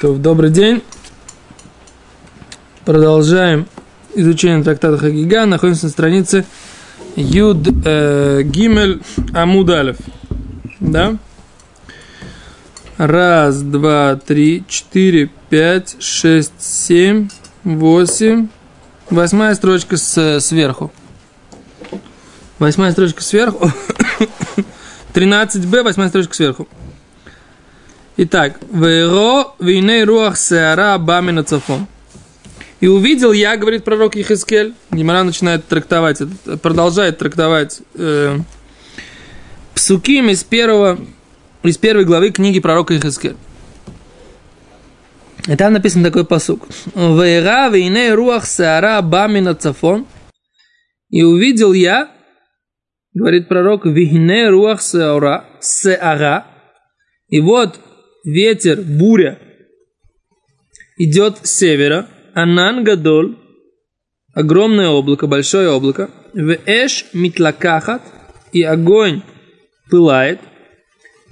То, добрый день. Продолжаем изучение трактата Хагига. Находимся на странице Юд э, Гимель Амудалев. Да? Раз, два, три, четыре, пять, шесть, семь, восемь. Восьмая строчка с, сверху. Восьмая строчка сверху. 13b, восьмая строчка сверху. Итак, «Вейро вейней руах сеара бамина цафон». И увидел я, говорит пророк Ехискель, Гимара начинает трактовать, продолжает трактовать э, псуким из первого, из первой главы книги пророка Ехискель. И там написан такой посук. «Вейра вейней руах сеара бамина цафон». И увидел я, говорит пророк, «Вейней руах сеара, сеара». И вот ветер, буря идет с севера, Анан Гадоль, огромное облако, большое облако, в Эш Митлакахат, и огонь пылает,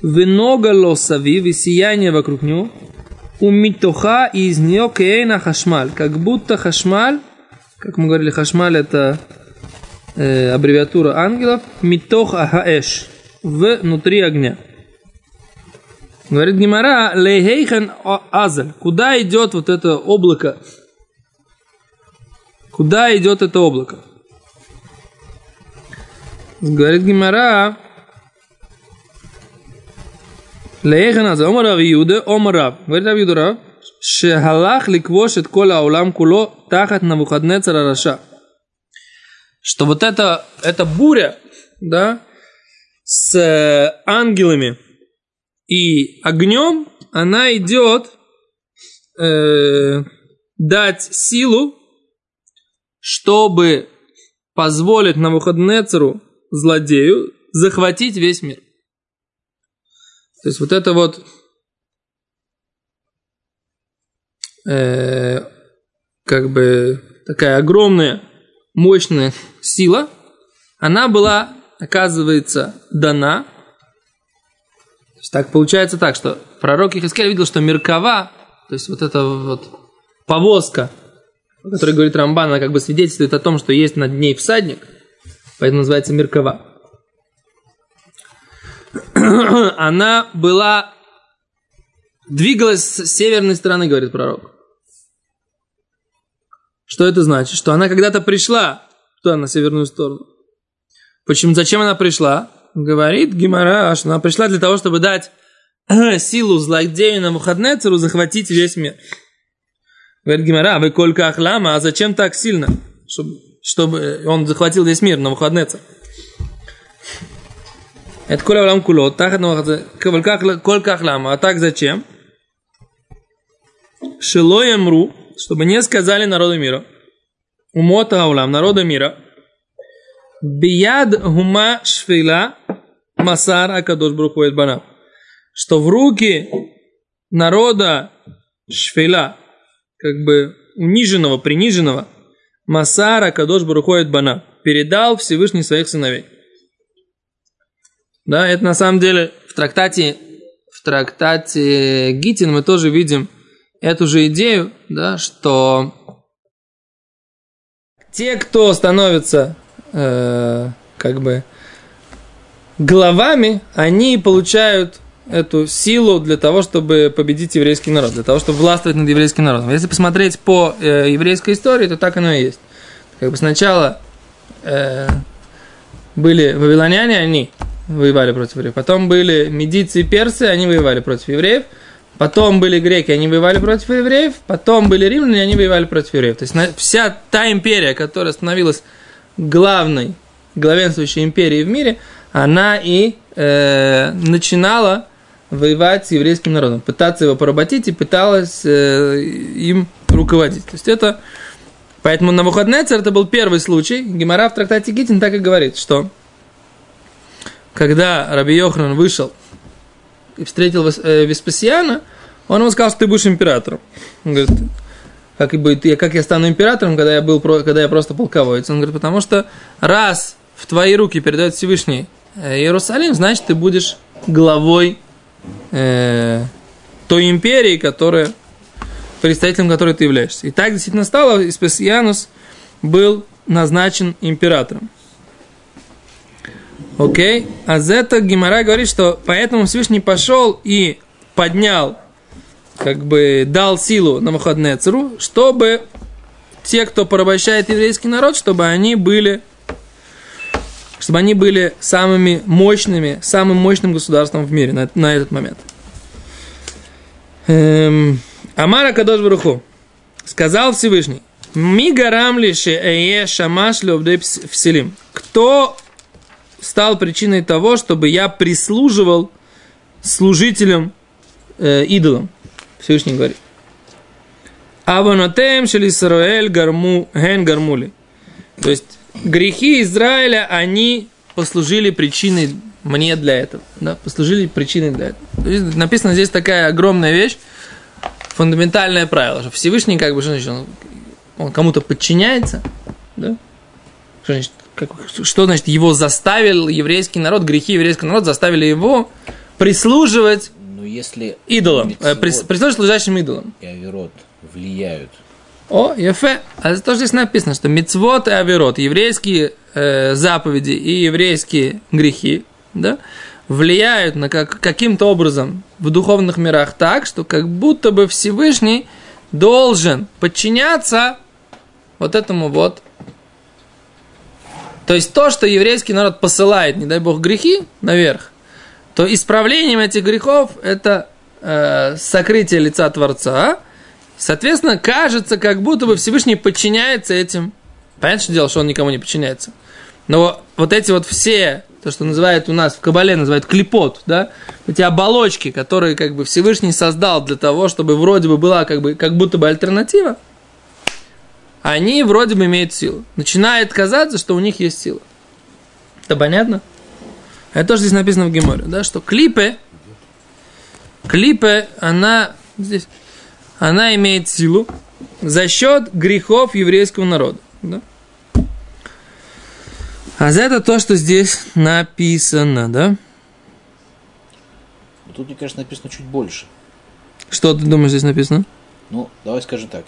в Нога Лосави, и сияние вокруг него, у Митоха, и из нее Кейна Хашмаль, как будто Хашмаль, как мы говорили, Хашмаль это э, аббревиатура ангелов, Митох Ахаэш, внутри огня. Говорит Гимара, лейхейхан Азель, Куда идет вот это облако? Куда идет это облако? Говорит Гимара, лейхен Азель, Омар Авиуда, Омар Ав. Говорит Авиуда Рав, шехалах ликвош от кола аулам куло тахат на выходне царараша. Что вот эта, эта буря, да, с ангелами – и огнем она идет э, дать силу, чтобы позволить Навуходнецеру, злодею, захватить весь мир. То есть вот это вот э, как бы такая огромная, мощная сила, она была, оказывается, дана так получается так, что пророк Ихискель видел, что Меркава, то есть вот эта вот повозка, о которой говорит Рамбан, она как бы свидетельствует о том, что есть над ней всадник, поэтому называется Меркава. Она была, двигалась с северной стороны, говорит пророк. Что это значит? Что она когда-то пришла туда, на северную сторону. Почему? Зачем она пришла? Говорит Гимара, что она пришла для того, чтобы дать силу злодею на Мухаднецеру захватить весь мир. Говорит Гимара, вы колька ахлама, а зачем так сильно? Чтобы, чтобы он захватил весь мир на Мухаднецер. Это коля улам куло, тахат колька ахлама, а так зачем? Шилоемру, чтобы не сказали народу мира. Умота аулам, народу мира – Бияд гума шфила масар акадош брухуэт бана. Что в руки народа шфила, как бы униженного, приниженного, масара кадош брухуэт бана, передал Всевышний своих сыновей. Да, это на самом деле в трактате, в трактате Гитин мы тоже видим эту же идею, да, что те, кто становится э, как бы главами, они получают эту силу для того, чтобы победить еврейский народ, для того, чтобы властвовать над еврейским народом. Если посмотреть по э, еврейской истории, то так оно и есть. Как бы сначала э, были вавилоняне, они воевали против евреев. Потом были медийцы и персы, они воевали против евреев. Потом были греки, они воевали против евреев. Потом были римляне, они воевали против евреев. То есть вся та империя, которая становилась главной главенствующей империи в мире, она и э, начинала воевать с еврейским народом, пытаться его поработить и пыталась э, им руководить. То есть это... Поэтому на выходные царь это был первый случай. Гемора в трактате Гитин так и говорит, что когда Раби Йохран вышел и встретил э, Веспасиана, он ему сказал, что ты будешь императором. Он говорит, как, и будет, как я стану императором, когда я, был, когда я просто полководец. Он говорит, потому что раз в твои руки передает Всевышний Иерусалим, значит, ты будешь главой э, той империи, которая представителем которой ты являешься. И так действительно стало, и Спасианус был назначен императором. Окей? А Зета Гимара говорит, что поэтому Всевышний пошел и поднял, как бы дал силу на Мухаднецеру, чтобы те, кто порабощает еврейский народ, чтобы они были чтобы они были самыми мощными, самым мощным государством в мире на, на этот момент. Эм, Амара Кадош Баруху сказал Всевышний, Мигарам лиши эе шамаш вселим. Кто стал причиной того, чтобы я прислуживал служителям э, идолам? Всевышний говорит. Аванотем шелисраэль гарму ген гармули. То есть грехи Израиля, они послужили причиной мне для этого. Да, послужили причиной для этого. То есть написано здесь такая огромная вещь, фундаментальное правило, что Всевышний, как бы, что значит, он, он кому-то подчиняется, да? Что значит, как, что значит, его заставил еврейский народ, грехи еврейского народа заставили его прислуживать ну, если идолам, э, прислуживать служащим идолам. И Аверот влияют о, Ефе. А тоже здесь написано, что мицвод и авирот, еврейские э, заповеди и еврейские грехи, да, влияют на как, каким-то образом в духовных мирах так, что как будто бы Всевышний должен подчиняться вот этому вот. То есть то, что еврейский народ посылает, не дай бог, грехи наверх, то исправлением этих грехов это э, сокрытие лица Творца, Соответственно, кажется, как будто бы Всевышний подчиняется этим. Понятно, что дело, что он никому не подчиняется. Но вот эти вот все, то, что называют у нас в Кабале, называют клепот, да, эти оболочки, которые как бы Всевышний создал для того, чтобы вроде бы была как бы, как будто бы альтернатива, они вроде бы имеют силу. Начинает казаться, что у них есть сила. Это понятно? Это тоже здесь написано в Геморе, да, что клипы, клипы, она здесь она имеет силу за счет грехов еврейского народа. Да? А за это то, что здесь написано, да? Ну, тут, мне кажется, написано чуть больше. Что ты думаешь здесь написано? Ну, давай скажем так.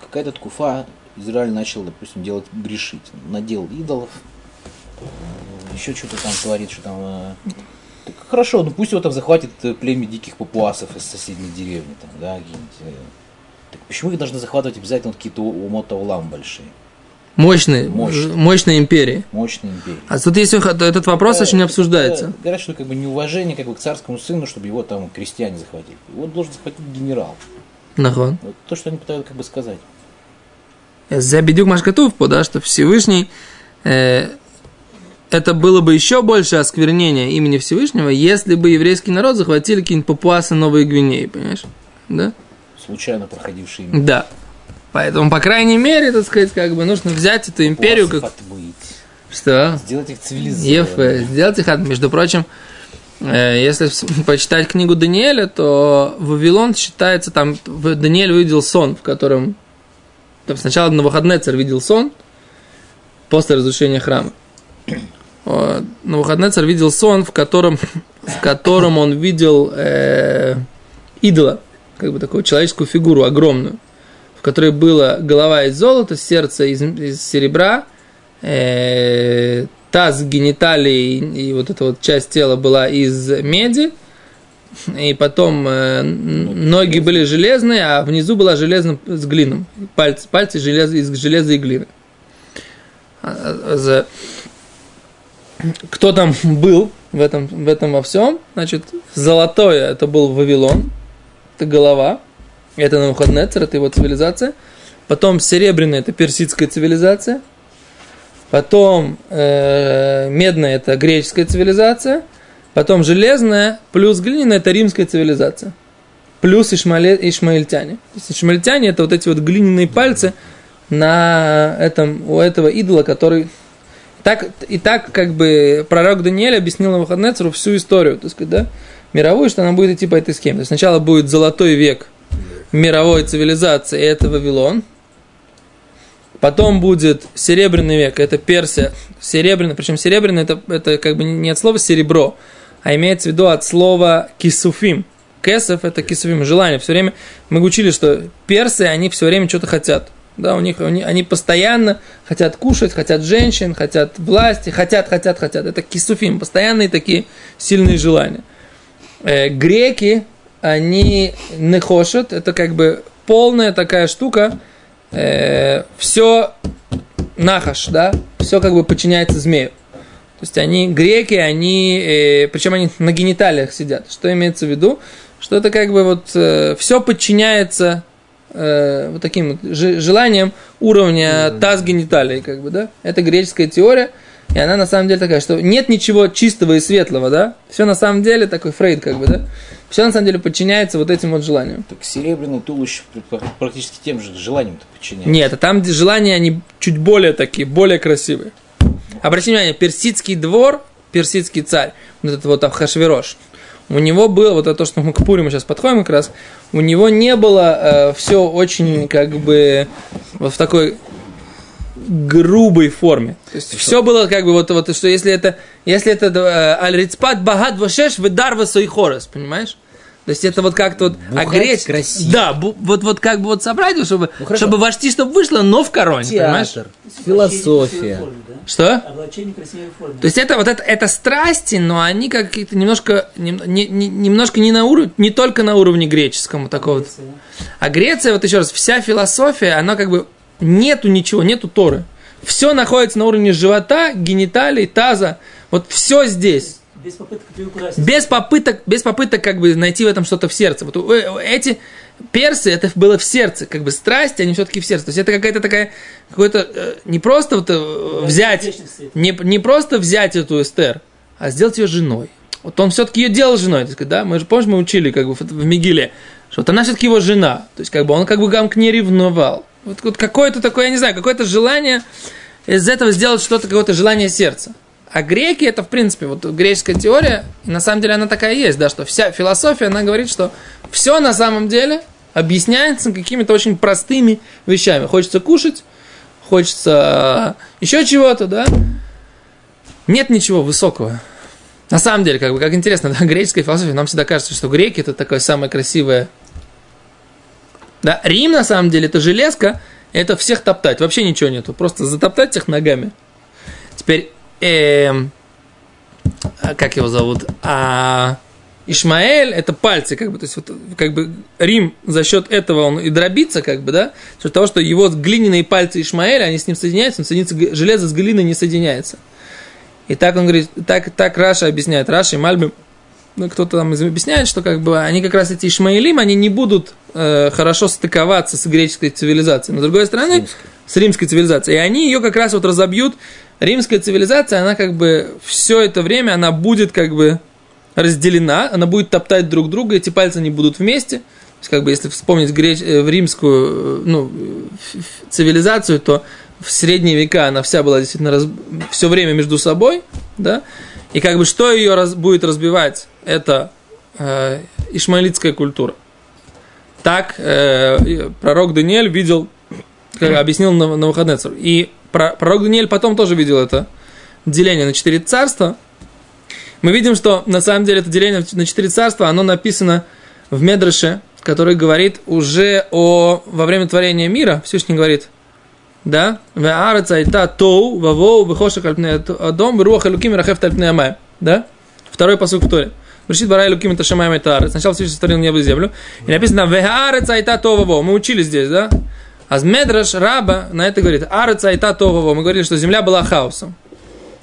Какая-то ткуфа Израиль начал, допустим, делать грешить. Надел идолов, еще что-то там творит, что там э, так хорошо, ну пусть его там захватит э, племя диких папуасов из соседней деревни, там, да, э. Так почему их должны захватывать обязательно какие-то умота улам большие? Мощные, мощные, мощные империи. Мощные империи. А тут есть этот вопрос да, очень обсуждается. Да, говорят, что как бы неуважение как бы к царскому сыну, чтобы его там крестьяне захватили. Его должен захватить генерал. Нахон. Вот то, что они пытаются как бы сказать. Забедюк Машкатув, да, что Всевышний э, это было бы еще больше осквернение имени Всевышнего, если бы еврейский народ захватили какие-нибудь папуасы Новой Гвинеи, понимаешь? Да? Случайно проходившие Да. Поэтому, по крайней мере, так сказать, как бы нужно взять эту империю как... Отбыть. Что? Сделать их цивилизованными. Ефе, сделать их, между прочим, э, если почитать книгу Даниэля, то Вавилон считается, там Даниэль увидел сон, в котором там сначала на выходные царь видел сон после разрушения храма на выходные царь видел сон, в котором, в котором он видел э, идола, как бы такую человеческую фигуру огромную, в которой была голова из золота, сердце из, из серебра, э, таз, гениталии и вот эта вот часть тела была из меди, и потом э, ноги были железные, а внизу была железным с глином. Пальцы, пальцы желез, из железа и глины. Кто там был в этом, в этом во всем. Значит, золотое это был Вавилон, это голова, это Навуходнецер, это его цивилизация. Потом серебряная это персидская цивилизация. Потом э, медная это греческая цивилизация. Потом железная плюс глиняная это римская цивилизация. Плюс ишмале, ишмаильтяне. То есть ишмаильтяне это вот эти вот глиняные пальцы на этом, у этого идола, который так, и так как бы пророк Даниэль объяснил на Навуходнецеру всю историю, так сказать, да, мировую, что она будет идти по этой схеме. То есть сначала будет золотой век мировой цивилизации, это Вавилон. Потом будет серебряный век, это Персия. Серебряный, причем серебряный это, это как бы не от слова серебро, а имеется в виду от слова кисуфим. кесов это кисовим, желание. Все время мы учили, что персы, они все время что-то хотят. Да, у них, они, постоянно хотят кушать, хотят женщин, хотят власти, хотят, хотят, хотят. Это кисуфим, постоянные такие сильные желания. Э, греки, они не хошат, это как бы полная такая штука, э, все нахаш, да, все как бы подчиняется змею. То есть они, греки, они, э, причем они на гениталиях сидят. Что имеется в виду? Что это как бы вот э, все подчиняется э, вот таким вот желанием уровня таз гениталии, как бы, да? Это греческая теория, и она на самом деле такая, что нет ничего чистого и светлого, да? Все на самом деле такой Фрейд, как бы, да? Все на самом деле подчиняется вот этим вот желаниям. Так серебряный туловище практически тем же желанием-то подчиняется. Нет, а там желания, они чуть более такие, более красивые. Обратите внимание, персидский двор, персидский царь, вот этот вот Ахашвирош, у него было, вот это то, что мы к Пуриму сейчас подходим как раз, у него не было э, все очень как бы вот в такой грубой форме. То есть все было как бы вот, вот что если это, если это э, аль-рицпат багат вашеш выдарва хорос, понимаешь? То есть это вот как-то вот огреть. красиво. Да, бу, вот, вот как бы вот собрать, чтобы, ну, чтобы вошти, чтобы вышло, но в короне, Театр, понимаешь? философия. Что? То есть это вот это, это страсти, но они какие-то немножко, не, не, немножко не на уровне, не только на уровне греческому такого. Греция. А Греция, вот еще раз, вся философия, она как бы нету ничего, нету Торы. Все находится на уровне живота, гениталий, таза. Вот все здесь. Без попыток без попыток, без попыток как бы найти в этом что-то в сердце. Вот эти персы, это было в сердце, как бы страсть, они все-таки в сердце. То есть это какая-то такая, какой-то, э, не просто вот э, взять, не, не просто взять эту Эстер, а сделать ее женой. Вот он все-таки ее делал женой, так сказать, да? Мы же, помнишь, мы учили как бы в Мигиле, что вот она все-таки его жена. То есть как бы он как бы к ней ревновал. Вот, вот какое-то такое, я не знаю, какое-то желание из этого сделать что-то, какое-то желание сердца. А греки, это, в принципе, вот греческая теория, на самом деле она такая есть, да, что вся философия, она говорит, что все на самом деле объясняется какими-то очень простыми вещами. Хочется кушать, хочется еще чего-то, да. Нет ничего высокого. На самом деле, как бы, как интересно, да, греческая философия, нам всегда кажется, что греки это такое самое красивое. Да, Рим, на самом деле, это железка, это всех топтать, вообще ничего нету, просто затоптать всех ногами. Теперь э, как его зовут, а Ишмаэль это пальцы, как бы, то есть вот, как бы Рим за счет этого он и дробится, как бы, да, за счет того, что его глиняные пальцы Ишмаэля, они с ним соединяются, он соединится, железо с глиной не соединяется. И так он говорит, так, так Раша объясняет, Раша и Мальбим, ну, кто-то там объясняет, что как бы они как раз эти Ишмаилим, они не будут э, хорошо стыковаться с греческой цивилизацией. Но с другой стороны, с, с римской цивилизацией. И они ее как раз вот разобьют римская цивилизация, она как бы все это время, она будет как бы разделена, она будет топтать друг друга, эти пальцы не будут вместе. То есть, как бы, если вспомнить греч... Э, в римскую э, ну, цивилизацию, то в средние века она вся была действительно раз... все время между собой, да, и как бы что ее раз... будет разбивать, это э, ишмаилитская культура. Так э, пророк Даниэль видел, как объяснил на, на выходные. И пророк Даниэль потом тоже видел это деление на четыре царства. Мы видим, что на самом деле это деление на четыре царства, оно написано в Медраше, который говорит уже о во время творения мира, Всевышний говорит, да, ве'арец айта тоу, вавоу, вехошек альпне адом, вруах элуким рахеф альпне амай, да, второй посыл в Торе. Решит бара элуким это шамай это Сначала Всевышний сотворил небо и землю. И написано, ве'арец айта тоу, вавоу. Мы учили здесь, да, а Медраш Раба на это говорит, Араца Айта Тогу. Мы говорили, что земля была хаосом.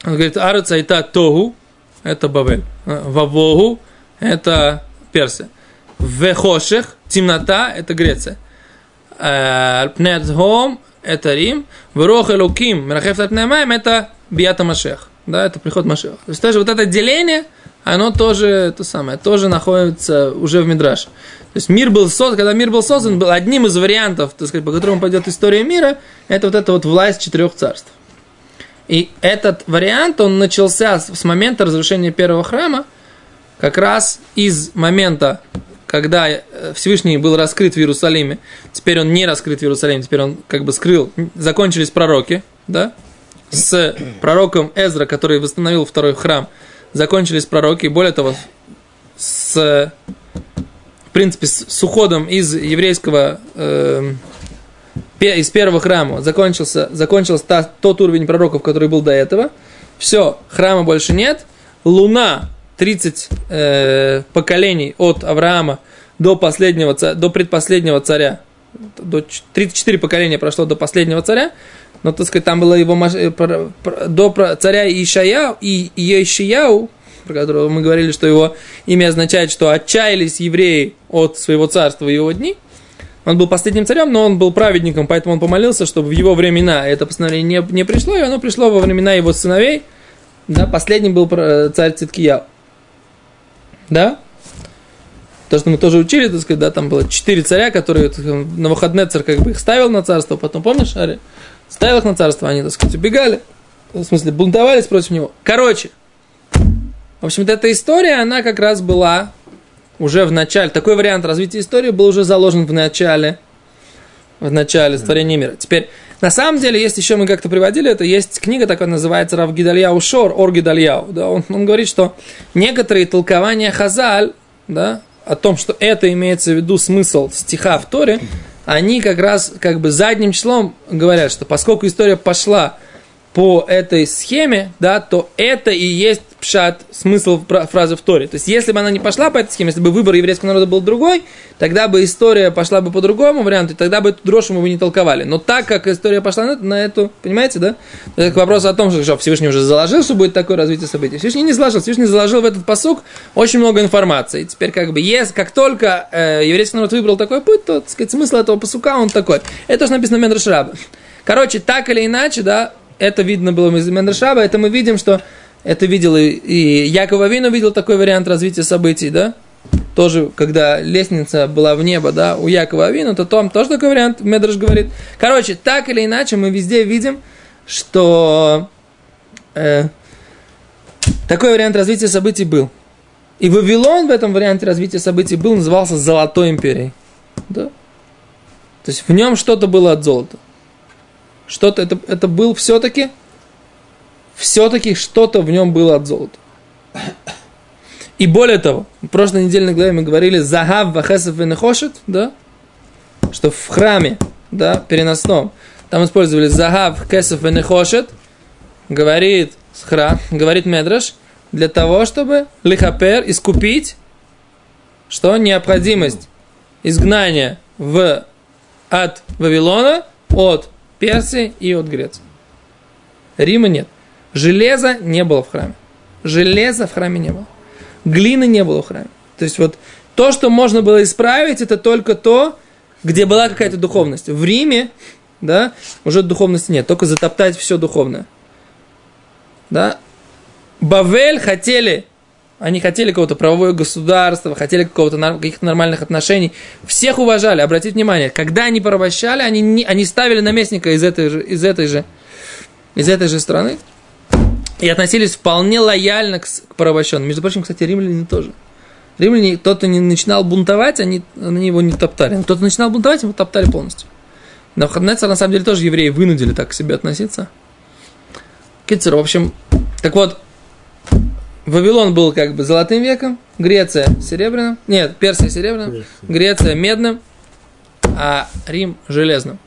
Он говорит, Араца Айта Тогу, это Бавель. Вавогу, это Персия. Вехошех, темнота, это Греция. Пнетхом, это Рим. Врох Элуким, Мерахеф Тапнемаем, это Биата Машех. Да, это приход Машех. То есть тоже вот это деление, оно тоже то самое, тоже находится уже в Мидраше. То есть мир был создан, когда мир был создан, был одним из вариантов, так сказать, по которому пойдет история мира, это вот эта вот власть четырех царств. И этот вариант, он начался с момента разрушения первого храма, как раз из момента, когда э, Всевышний был раскрыт в Иерусалиме, теперь он не раскрыт в Иерусалиме, теперь он как бы скрыл, закончились пророки, да, с пророком Эзра, который восстановил второй храм, закончились пророки, более того, с принципе, с, уходом из еврейского, э, из первого храма закончился, закончился та, тот уровень пророков, который был до этого. Все, храма больше нет. Луна 30 э, поколений от Авраама до последнего, до предпоследнего царя. До ч- 34 поколения прошло до последнего царя. Но, так сказать, там было его э, до царя Ишаяу и Ешияу, про которого мы говорили, что его имя означает, что отчаялись евреи от своего царства в его дни. Он был последним царем, но он был праведником, поэтому он помолился, чтобы в его времена это постановление не, не пришло, и оно пришло во времена его сыновей. Да, последним был про- царь Циткияу. Да? То, что мы тоже учили, так сказать, да, там было четыре царя, которые сказать, на выходные царь как бы их ставил на царство, потом, помнишь, Ари? Ставил их на царство, они, так сказать, убегали, в смысле, бунтовались против него. Короче, в общем-то, эта история, она как раз была уже в начале, такой вариант развития истории был уже заложен в начале, в начале творения мира. Теперь, на самом деле, есть еще, мы как-то приводили это, есть книга такая называется Рав Гидальяу Шор, Ор Гидальяу, да, он, он говорит, что некоторые толкования Хазаль, да, о том, что это имеется в виду смысл стиха в Торе, они как раз как бы задним числом говорят, что поскольку история пошла по этой схеме, да, то это и есть пшат, смысл фра- фразы в Торе. То есть, если бы она не пошла по этой схеме, если бы выбор еврейского народа был другой, тогда бы история пошла бы по другому варианту, и тогда бы эту дрожь мы бы не толковали. Но так как история пошла на, на эту, понимаете, да? Это к вопросу о том, что, Всевышний уже заложил, что будет такое развитие событий. Всевышний не заложил, Всевышний заложил в этот посук очень много информации. И теперь как бы, есть, как только э, еврейский народ выбрал такой путь, то, так сказать, смысл этого посука, он такой. Это тоже написано в Медрашраба. Короче, так или иначе, да, это видно было из Медрашаба, это мы видим, что это видел и, и Яков Авину видел такой вариант развития событий, да? Тоже, когда лестница была в небо, да, у Якова Авину, то там тоже такой вариант, Медраш говорит. Короче, так или иначе, мы везде видим, что э, такой вариант развития событий был. И Вавилон в этом варианте развития событий был, назывался Золотой империей. Да? То есть в нем что-то было от золота. Что-то, это, это был все-таки, все-таки что-то в нем было от золота. И более того, в прошлой недельной главе мы говорили «Загав вахесов венехошет», да? Что в храме, да, переносном, там использовали «Загав кесов венехошет», говорит храм, говорит Медраш, для того, чтобы лихапер искупить, что необходимость изгнания в, от Вавилона, от Персии и от Греции. Рима нет. Железа не было в храме. Железа в храме не было. Глины не было в храме. То есть вот то, что можно было исправить, это только то, где была какая-то духовность. В Риме, да, уже духовности нет, только затоптать все духовное. Да? Бавель хотели, они хотели какого-то правовое государства, хотели какого-то каких-то нормальных отношений. Всех уважали, обратите внимание, когда они порабощали, они, не, они ставили наместника из этой же, из этой же, из этой же страны и относились вполне лояльно к, к порабощенным. Между прочим, кстати, римляне тоже. Римляне, кто-то не начинал бунтовать, они, они его не топтали. Кто-то начинал бунтовать, его топтали полностью. Но Навуходоносор, на самом деле, тоже евреи вынудили так к себе относиться. Китцер, в общем, так вот, Вавилон был как бы золотым веком, Греция серебряным, нет, Персия серебряным, Греция медным, а Рим железным.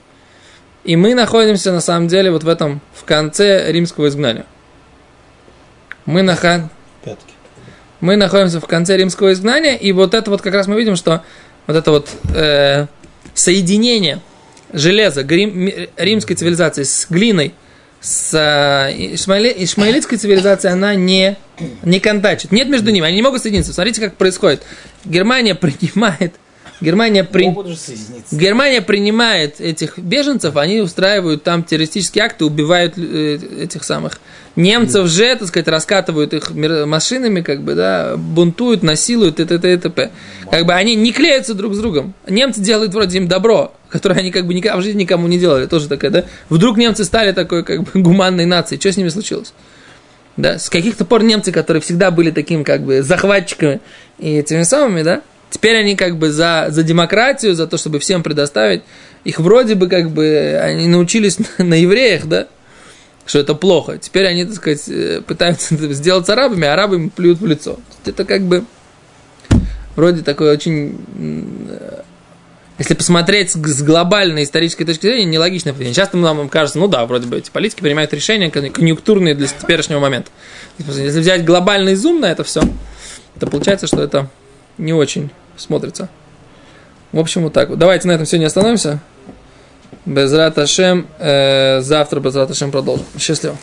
И мы находимся на самом деле вот в этом, в конце римского изгнания. Мы, наха... Пятки. мы находимся в конце римского изгнания, и вот это вот как раз мы видим, что вот это вот э, соединение железа грим- римской цивилизации с глиной, с э, ишмаили- ишмаилитской цивилизацией, она не, не контачит. Нет между ними, они не могут соединиться. Смотрите, как происходит. Германия принимает, Германия при... Германия принимает этих беженцев, они устраивают там террористические акты, убивают э, этих самых немцев же, так сказать, раскатывают их машинами, как бы, да, бунтуют, насилуют, и т.т. и т.п. Как бы они не клеятся друг с другом. Немцы делают вроде им добро, которое они как бы никогда в жизни никому не делали, тоже такая, да. Вдруг немцы стали такой, как бы, гуманной нацией, что с ними случилось? Да, с каких-то пор немцы, которые всегда были таким, как бы, захватчиками и этими самыми, да, теперь они как бы за, за демократию, за то, чтобы всем предоставить, их вроде бы как бы, они научились на, на евреях, да, что это плохо. Теперь они, так сказать, э, пытаются сделать арабами, а арабы им плюют в лицо. Это как бы вроде такой очень э, если посмотреть с глобальной исторической точки зрения, нелогичное поведение. Часто нам кажется, ну да, вроде бы эти политики принимают решения конъюнктурные для теперешнего момента. Если взять глобальный зум на это все, то получается, что это не очень смотрится. В общем, вот так вот. Давайте на этом сегодня остановимся. Без Раташем. Э, завтра без Раташем продолжим. Счастливо.